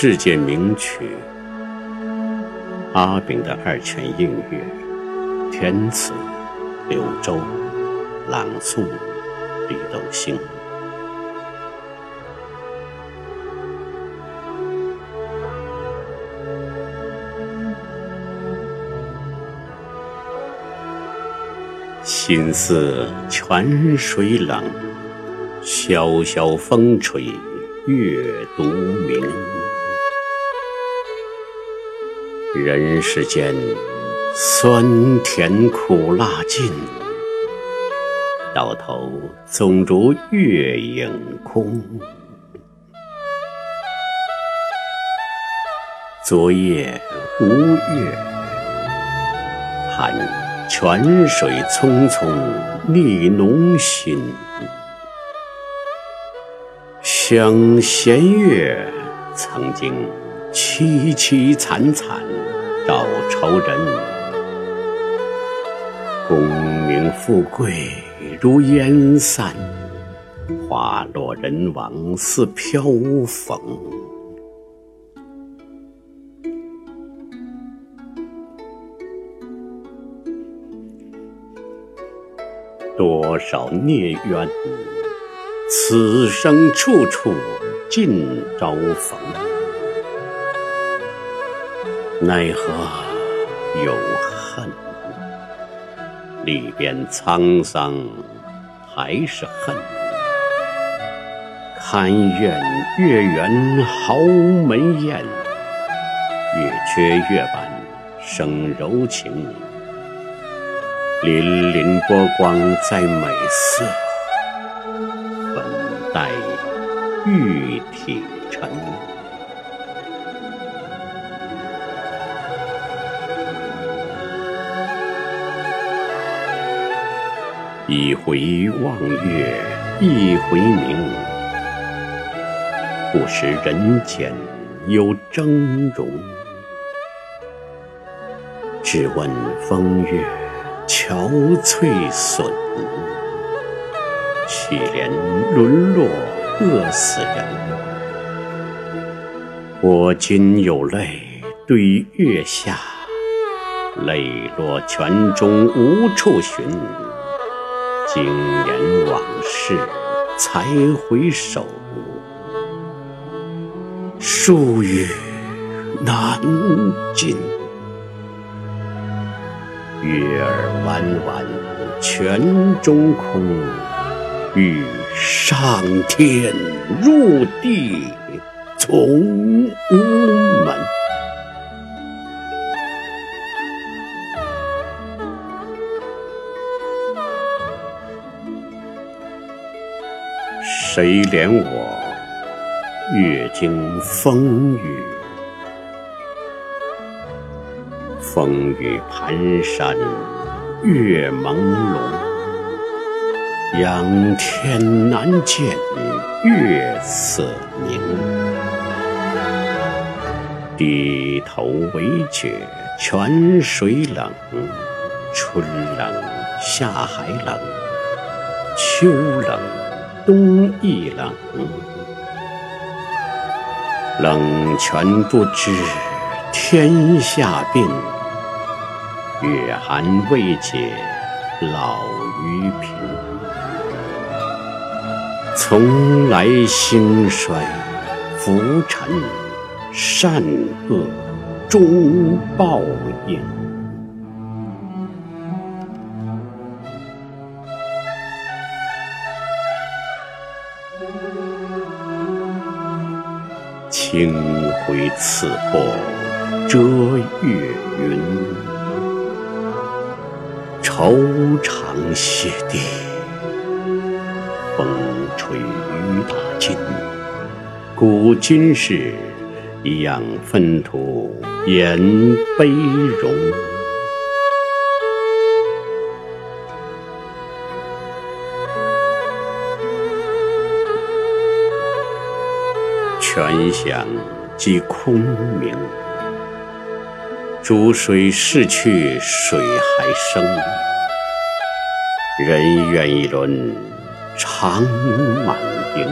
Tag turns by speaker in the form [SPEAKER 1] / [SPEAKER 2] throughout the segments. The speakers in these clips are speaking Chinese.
[SPEAKER 1] 世界名曲，阿炳的二泉映月，填词柳州，朗诵李斗星。心似泉水冷，潇潇风吹月独明。人世间酸甜苦辣尽，到头总如月影空。昨夜无月，叹。泉水匆匆逆浓心，想弦月曾经凄凄惨惨找仇人，功名富贵如烟散，花落人亡似飘风。多少孽缘，此生处处尽朝逢。奈何有恨，历遍沧桑还是恨。堪怨月圆豪门宴，月缺月半生柔情。粼粼波光在美色，粉黛玉体沉。一回望月一回明，不识人间有峥嵘。只问风月。憔悴损，岂怜沦落饿死人。我今有泪对月下，泪落泉中无处寻。经年往事才回首，数语难尽。月儿弯弯，泉中空。欲上天入地从无门。谁怜我月经风雨？风雨盘山，月朦胧，仰天难见月色明。低头唯觉泉水冷，春冷夏还冷，秋冷冬亦冷。冷泉不知天下病。月寒未解老余平，从来兴衰浮沉，善恶终报应。清辉刺破遮月云。愁肠泻地，风吹雨打尽。古今事一样粪土掩悲容。泉响即空明，逐水逝去，水还生。人愿一轮长满盈，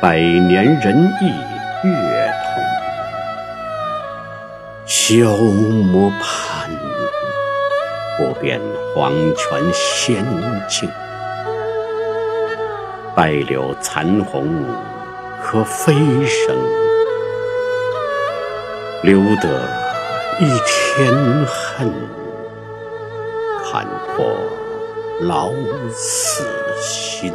[SPEAKER 1] 百年人意月同。消磨盼，不辨黄泉仙境。败柳残红可飞升，留得一天恨，看破老死心。